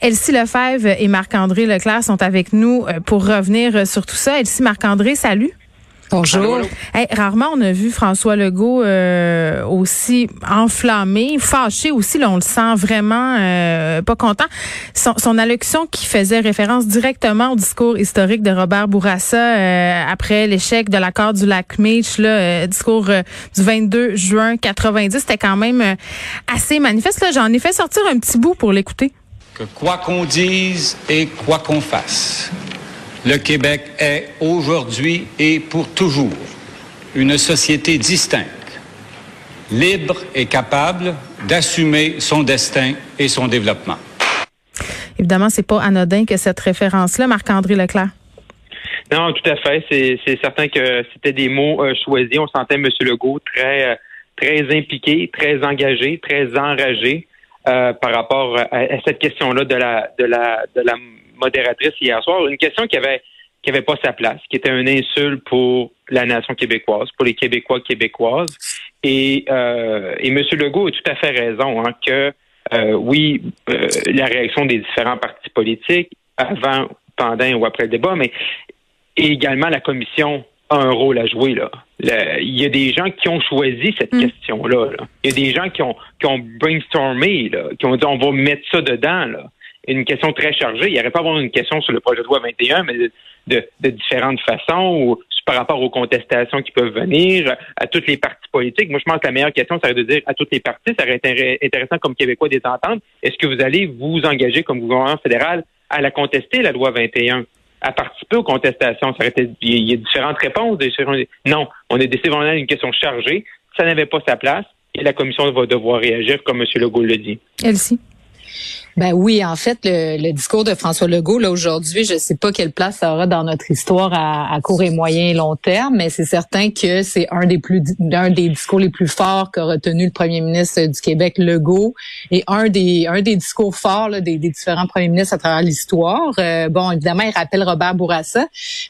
Elsie Lefebvre et Marc-André Leclerc sont avec nous euh, pour revenir euh, sur tout ça. Elsie, Marc-André, salut. Bonjour. rarement on a vu François Legault euh, aussi enflammé, fâché aussi. Là, on le sent vraiment pas content. Son, allocution qui faisait référence directement au discours historique de Robert Bourassa après l'échec de l'accord du lac Meech, le discours du 22 juin 90, c'était quand même assez manifeste. J'en ai fait sortir un petit bout pour l'écouter que quoi qu'on dise et quoi qu'on fasse, le Québec est aujourd'hui et pour toujours une société distincte, libre et capable d'assumer son destin et son développement. Évidemment, c'est pas anodin que cette référence-là, Marc-André Leclerc. Non, tout à fait. C'est certain que c'était des mots euh, choisis. On sentait M. Legault très, euh, très impliqué, très engagé, très enragé. Euh, par rapport à, cette question-là de la, de, la, de la modératrice hier soir. Une question qui avait qui avait pas sa place, qui était un insulte pour la nation québécoise, pour les Québécois québécoises. Et, euh, et M. Legault a tout à fait raison hein, que euh, oui, euh, la réaction des différents partis politiques avant, pendant ou après le débat, mais également la commission a un rôle à jouer là. il y a des gens qui ont choisi cette hmm. question-là. Il y a des gens qui ont qui ont brainstormé, là, qui ont dit on va mettre ça dedans. Là. Une question très chargée. Il n'y aurait pas avoir une question sur le projet de loi 21, mais de, de, différentes façons ou par rapport aux contestations qui peuvent venir, à toutes les partis politiques. Moi, je pense que la meilleure question, ça serait de dire à toutes les parties, ça aurait été intéressant comme Québécois des ententes, est-ce que vous allez vous engager comme gouvernement fédéral à la contester, la loi 21? à participer aux contestations. Ça il y a différentes réponses. Non, on est décidé vraiment une question chargée. Ça n'avait pas sa place et la commission va devoir réagir comme M. Legault le dit. Elsie. Ben oui, en fait, le, discours de François Legault là aujourd'hui, je ne sais pas quelle place ça aura dans notre histoire à, court et moyen et long terme, mais c'est certain que c'est un des plus un des discours les plus forts qu'a retenu le Premier ministre du Québec, Legault, et un des un des discours forts des, différents premiers ministres à travers l'histoire. Euh, bon, évidemment, il rappelle Robert Bourassa,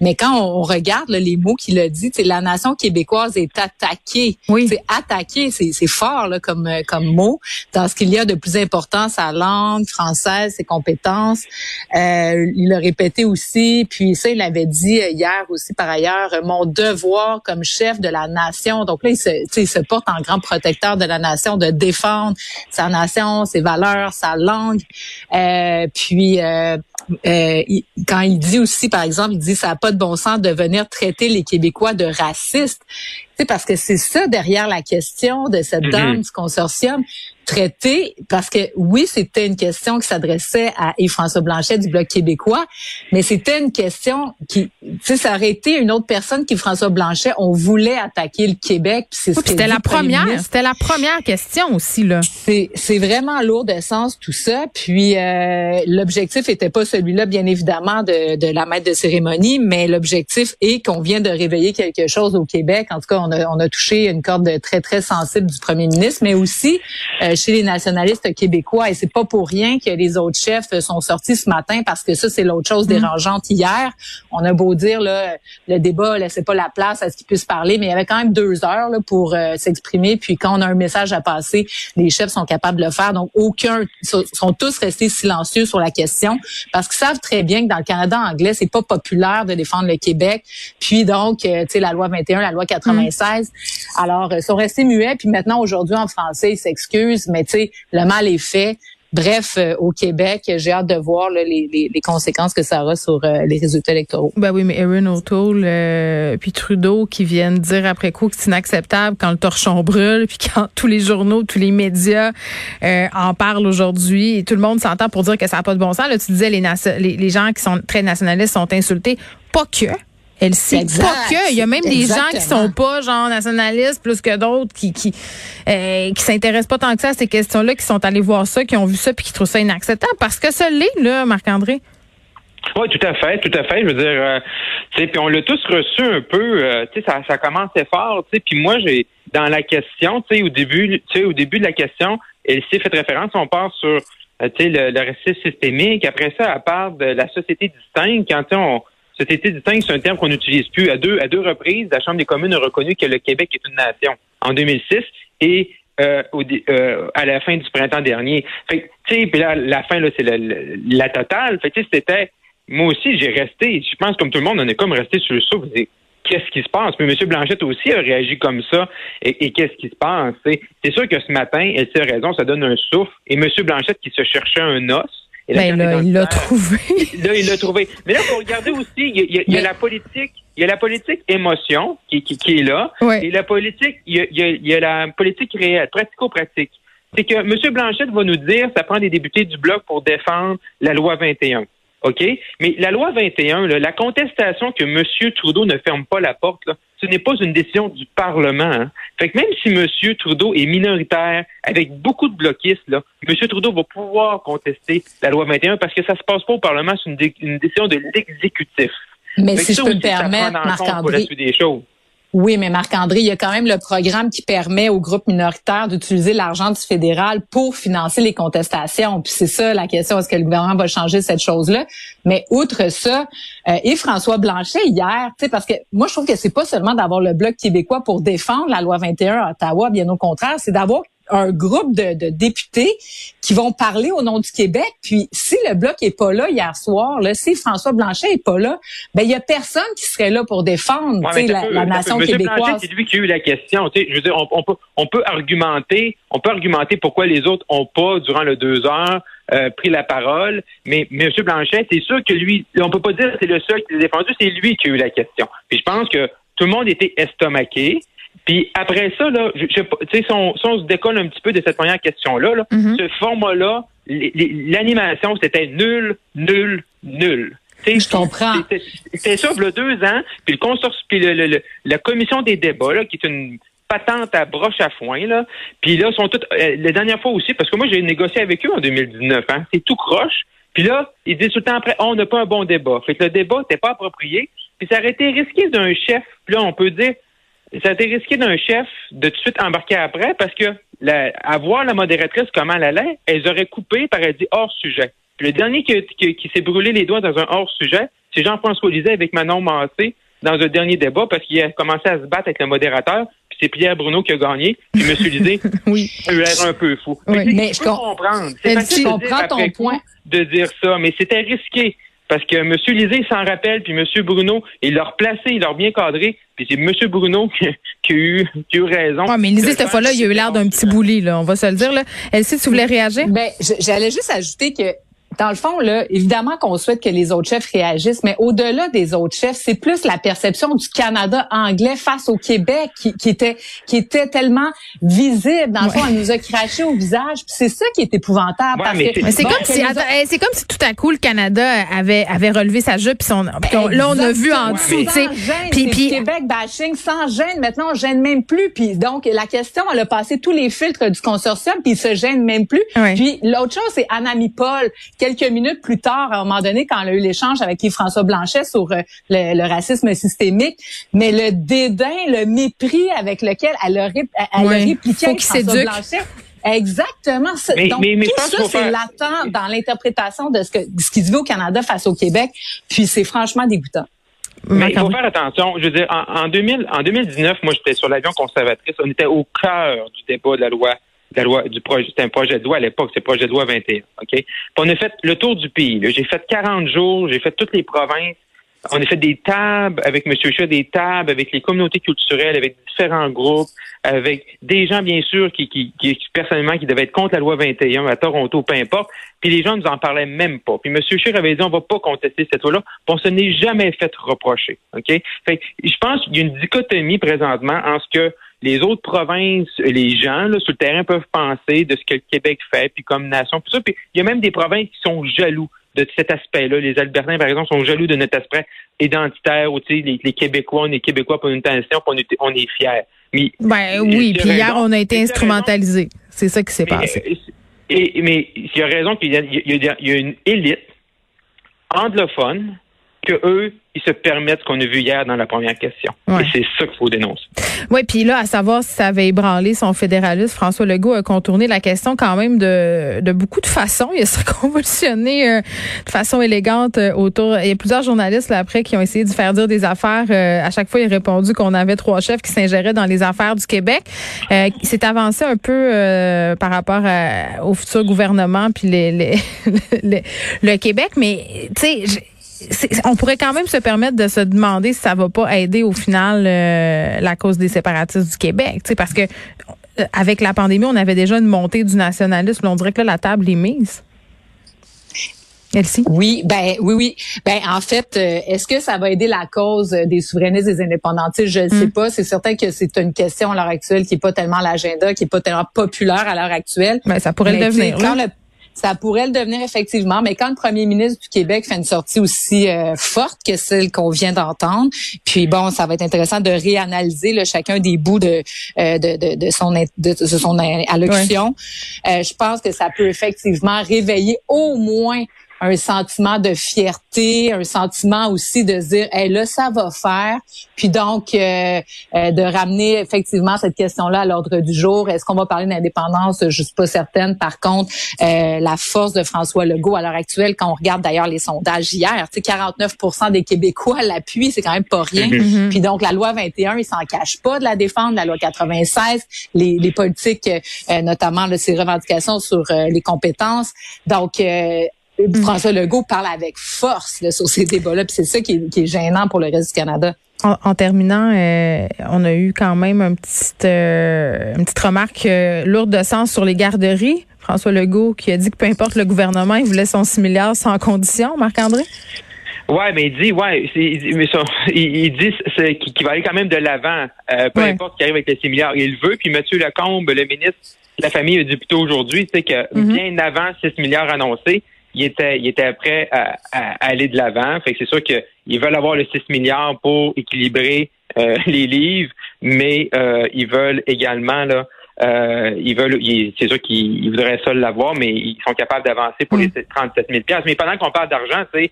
mais quand on, regarde les mots qu'il a dit, la nation québécoise est attaquée. Oui. C'est attaqué, c'est fort là, comme comme mot dans ce qu'il y a de plus important, sa langue française, ses compétences. Euh, il l'a répété aussi, puis ça, il l'avait dit hier aussi par ailleurs, mon devoir comme chef de la nation. Donc là, il se, il se porte en grand protecteur de la nation, de défendre sa nation, ses valeurs, sa langue. Euh, puis euh, euh, quand il dit aussi, par exemple, il dit ça n'a pas de bon sens de venir traiter les Québécois de racistes. C'est parce que c'est ça derrière la question de cette mm-hmm. dame du consortium traité parce que oui, c'était une question qui s'adressait à Yves-François Blanchet du Bloc québécois, mais c'était une question qui, tu sais, ça aurait été une autre personne qui François Blanchet, on voulait attaquer le Québec. c'est c'était la première, c'était la première question aussi là. C'est c'est vraiment lourd de sens tout ça. Puis euh, l'objectif était pas celui-là, bien évidemment, de, de la maître de cérémonie, mais l'objectif est qu'on vient de réveiller quelque chose au Québec. En tout cas, on a on a touché une corde très très sensible du premier ministre, mais aussi euh, chez les nationalistes québécois. Et c'est pas pour rien que les autres chefs sont sortis ce matin parce que ça, c'est l'autre chose mm. dérangeante hier. On a beau dire, là, le débat laissait pas la place à ce qu'ils puissent parler, mais il y avait quand même deux heures là, pour euh, s'exprimer. Puis quand on a un message à passer, les chefs sont capables de le faire. Donc, aucun sont tous restés silencieux sur la question parce qu'ils savent très bien que dans le Canada anglais, c'est pas populaire de défendre le Québec. Puis donc, euh, tu sais, la loi 21, la loi 96. Mm. Alors, ils sont restés muets. Puis maintenant, aujourd'hui, en français, ils s'excusent mais tu sais, le mal est fait. Bref, euh, au Québec, j'ai hâte de voir les, les, conséquences que ça aura sur euh, les résultats électoraux. Ben oui, mais Erin O'Toole euh, puis Trudeau qui viennent dire après coup que c'est inacceptable quand le torchon brûle, puis quand tous les journaux, tous les médias en parlent aujourd'hui, et tout le monde s'entend pour dire que ça n'a pas de bon sens. Tu disais les, les, les gens qui sont très nationalistes sont insultés. Pas que. Elle sait pas que. Il y a même des gens qui sont pas genre nationalistes plus que d'autres qui qui euh, qui s'intéressent pas tant que ça à ces questions-là, qui sont allés voir ça, qui ont vu ça puis qui trouvent ça inacceptable parce que ça l'est là, Marc-André. Oui, tout à fait, tout à fait. Je veux dire, euh, tu sais, puis on l'a tous reçu un peu. Euh, tu sais, ça, ça commençait fort. Tu sais, puis moi, j'ai dans la question, tu sais, au début, tu sais, au début de la question, elle s'est fait référence. On part sur, euh, tu sais, le, le racisme systémique. Après ça, à part de la société distincte, quand on Société distincte, c'est un terme qu'on n'utilise plus. À deux, à deux reprises, la Chambre des communes a reconnu que le Québec est une nation en 2006 et euh, euh, à la fin du printemps dernier. Fait puis là, la fin, là, c'est la, totale. C'était, moi aussi, j'ai resté, je pense comme tout le monde, on est comme resté sur le souffle. Qu'est-ce qui se passe? Mais M. Blanchette aussi a réagi comme ça. Et, qu'est-ce qui se passe? C'est sûr que ce matin, elle a raison, ça donne un souffle. Et M. Blanchette qui se cherchait un os, ben là, il l'a trouvé. Là, il l'a trouvé. Mais là, faut regarder aussi, il y a, la politique, il y a la politique émotion qui, qui, qui est là, et la politique, il y, a, il y a la politique réelle, pratico-pratique. C'est que M. Blanchette va nous dire, ça prend des députés du bloc pour défendre la loi 21. OK? Mais la loi 21, la contestation que M. Trudeau ne ferme pas la porte, là, ce n'est pas une décision du Parlement. Hein. Fait que même si M. Trudeau est minoritaire, avec beaucoup de bloquistes, là, M. Trudeau va pouvoir contester la loi 21 parce que ça se passe pas au Parlement, c'est une, décision de l'exécutif. Mais si je peux me permettre, Marc-André, oui, mais Marc-André, il y a quand même le programme qui permet aux groupes minoritaires d'utiliser l'argent du fédéral pour financer les contestations. Puis c'est ça la question, est-ce que le gouvernement va changer cette chose-là? Mais outre ça, euh, et François Blanchet hier, parce que moi je trouve que c'est pas seulement d'avoir le bloc québécois pour défendre la loi 21 à Ottawa, bien au contraire, c'est d'avoir un groupe de, députés qui vont parler au nom du Québec. Puis si le bloc est pas là hier soir, là, si François Blanchet est pas là, ben il y a personne qui serait là pour défendre la, nation québécoise. C'est lui qui a eu la question. Je veux dire, on, peut, on peut argumenter, on peut argumenter pourquoi les autres ont pas durant le deux heures euh, pris la parole. Mais M. Blanchet, c'est sûr que lui, on peut pas dire que c'est le seul qui l'a défendu, c'est lui qui a eu la question. Puis je pense que tout le monde était estomaqué. Puis après ça, là, je, je, si, on, si on se décolle un petit peu de cette première question-là, là, mm-hmm. ce format-là, l'animation, c'était nul, nul, nul. je comprends. C'était ça, il y a deux ans, puis le consortium, puis le, la commission des débats, là, qui est une patente à broche à foin, là, puis là, sont toutes, euh, la dernière fois aussi, parce que moi, j'ai négocié avec eux en 2019, hein, c'est tout croche, puis là, ils disent tout le temps après, oh, on n'a pas un bon débat. Fait que le débat n'était pas approprié, puis ça aurait été risqué d'un chef, puis là, on peut dire, ça a été risqué d'un chef de tout de suite embarquer après parce que la, à voir la modératrice comment elle allait, elle aurait coupé par elle dit hors sujet. Puis le dernier qui, qui, s'est brûlé les doigts dans un hors sujet, c'est Jean-François Lisée avec Manon Massé dans un dernier débat parce qu'il a commencé à se battre avec le modérateur. Puis c'est Pierre Bruno qui a gagné. Puis M. Lisée oui. a l'air un peu fou. Oui, mais, je, comprends. C'est facile de dire ton point. de dire ça, mais c'était risqué. Parce que M. Lisée s'en rappelle, puis M. Bruno, il l'a replacé, il l'a bien cadré, puis c'est M. Bruno qui, a eu, qui a eu raison. Oui, mais Lisée, cette fois-là, il a eu l'air d'un petit bouli, là, on va se le dire. Là. Elsie, tu voulais réagir? Ben, j'allais juste ajouter que dans le fond, là, évidemment qu'on souhaite que les autres chefs réagissent, mais au-delà des autres chefs, c'est plus la perception du Canada anglais face au Québec qui, qui était qui était tellement visible. Dans le fond, elle nous a craché au visage. C'est ça qui est épouvantable. mais, c'est comme si eh, c'est comme si tout à coup le Canada avait avait relevé sa jupe puis son là on a vu en dessous, tu sais. Puis puis Québec bashing sans gêne. Maintenant on gêne même plus. Puis donc la question, elle a passé tous les filtres du consortium puis il se gêne même plus. Puis l'autre chose, c'est Anami Paul quelques minutes plus tard, à un moment donné, quand elle a eu l'échange avec Yves-François Blanchet sur euh, le, racisme systémique, mais le dédain, le mépris avec lequel elle a, elle a répliqué Yves-François Blanchet. Exactement. Donc, tout ça, c'est latent dans l'interprétation de ce, que, ce qui se vit au Canada face au Québec. Puis, c'est franchement dégoûtant. Mais il faut faire attention. Je veux dire, en, en, 2000, en 2019, moi, j'étais sur l'avion conservatrice. On était au cœur du débat de la loi la loi du projet, c'était un projet de loi à l'époque, c'est projet de loi 21. OK? on a fait le tour du pays. J'ai fait 40 jours, j'ai fait toutes les provinces. On a fait des tables avec M. Chat, des tables avec les communautés culturelles, avec différents groupes, avec des gens, bien sûr, qui, qui, qui personnellement, qui devaient être contre la loi 21 à Toronto, peu importe. Puis les gens nous en parlaient même pas. Puis M. Scheer avait dit, on va pas contester cette loi-là. Puis on se n'est jamais fait reprocher. OK? Fait je pense qu'il y a une dichotomie présentement en ce que les autres provinces, les gens là, sur le terrain peuvent penser de ce que le Québec fait, puis comme nation, tout ça. Puis il y a même des provinces qui sont jaloux de cet aspect-là. Les Albertains, par exemple, sont jaloux de notre aspect identitaire, où les, les Québécois, on est Québécois pour une nation, puis on est, fiers. Mais, ben oui, puis hier, on a été instrumentalisé. C'est ça qui s'est passé. Euh, et, mais il y a raison qu'il y, y, a une élite anglophone que eux, ils se permettent ce qu'on a vu hier dans la première question. Et c'est ça qu'il faut dénoncer. Oui, puis là, à savoir si ça avait ébranlé son fédéralisme, François Legault a contourné la question quand même de, de beaucoup de façons. Il s'est convulsionné euh, de façon élégante euh, autour. Il y a plusieurs journalistes là, après qui ont essayé de faire dire des affaires. Euh, à chaque fois, il a répondu qu'on avait trois chefs qui s'ingéraient dans les affaires du Québec. il s'est avancé un peu par rapport au futur gouvernement puis les, les, le Québec, mais tu sais on pourrait quand même se permettre de se demander si ça va pas aider au final euh, la cause des séparatistes du Québec, parce que euh, avec la pandémie, on avait déjà une montée du nationalisme. On dirait que là, la table est mise. Elsie? Oui, ben oui, oui. Ben en fait, euh, est-ce que ça va aider la cause des souverainistes des indépendantistes? Je ne sais hmm. pas. C'est certain que c'est une question à l'heure actuelle qui est pas tellement l'agenda, qui est pas tellement populaire à l'heure actuelle. Ben, ça pourrait le devenir. Ça pourrait le devenir effectivement, mais quand le premier ministre du Québec fait une sortie aussi euh, forte que celle qu'on vient d'entendre, puis bon, ça va être intéressant de réanalyser là, chacun des bouts de, euh, de, de, de, son de, son allocution. Euh, je pense que ça peut effectivement réveiller au moins un sentiment de fierté, un sentiment aussi de dire, hey, là, ça va faire. Puis donc, euh, euh, de ramener effectivement cette question-là à l'ordre du jour. Est-ce qu'on va parler d'indépendance? Je suis pas certaine. Par contre, euh, la force de François Legault à l'heure actuelle, quand on regarde d'ailleurs les sondages hier, 49 des Québécois l'appuient, c'est quand même pas rien. Mm-hmm. Mm-hmm. Puis donc, la loi 21, il s'en cache pas de la défendre. La loi 96, les, les politiques, notamment là, ses revendications sur les compétences. Donc, Mm. François Legault parle avec force sur ces débats-là, puis c'est ça qui est, gênant pour le reste du Canada. En, terminant, euh, on a eu quand même un petit, euh, une petite remarque euh, lourde de sens sur les garderies. François Legault qui a dit que peu importe le gouvernement, il voulait son 6 milliards sans condition, Marc-André? Ouais, mais il dit, ouais, mais il, dit qu'il va aller quand même de l'avant, peu importe ce qui arrive avec les 6 milliards. Il veut, puis M. Lacombe, le ministre de la Famille, a dit plutôt aujourd'hui, c'est que mm-hmm. bien avant 6 milliards annoncés, il était, il était prêt à, aller de l'avant. Fait que c'est sûr qu'ils veulent avoir le 6 milliards pour équilibrer euh, les livres, mais euh, ils veulent également là. Euh, ils veulent, c'est sûr qu'ils voudraient ça l'avoir, mais ils sont capables d'avancer pour les 37 mm. 000 Mais pendant qu'on parle d'argent, tu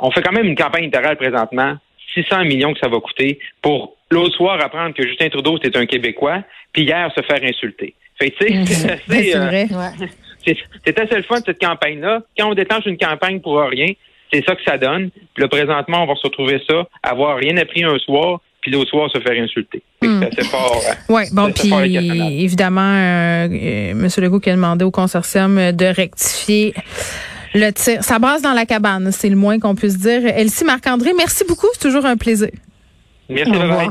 on fait quand même une campagne électorale présentement, 600 millions que ça va coûter pour l'autre soir apprendre que Justin Trudeau c'est un Québécois, puis hier se faire insulter. Fait tu sais, c'est vrai. C'est assez le fun de cette campagne-là. Quand on déclenche une campagne pour rien, c'est ça que ça donne. Puis là, présentement, on va se retrouver ça, avoir rien appris un soir, puis l'autre soir se faire insulter. Hmm. C'est fort. Hein. Oui, bon, puis évidemment, euh, euh, M. Legault qui a demandé au consortium de rectifier le tir. Ça brasse dans la cabane, c'est le moins qu'on puisse dire. Elsie Marc-André, merci beaucoup, c'est toujours un plaisir. Merci, bye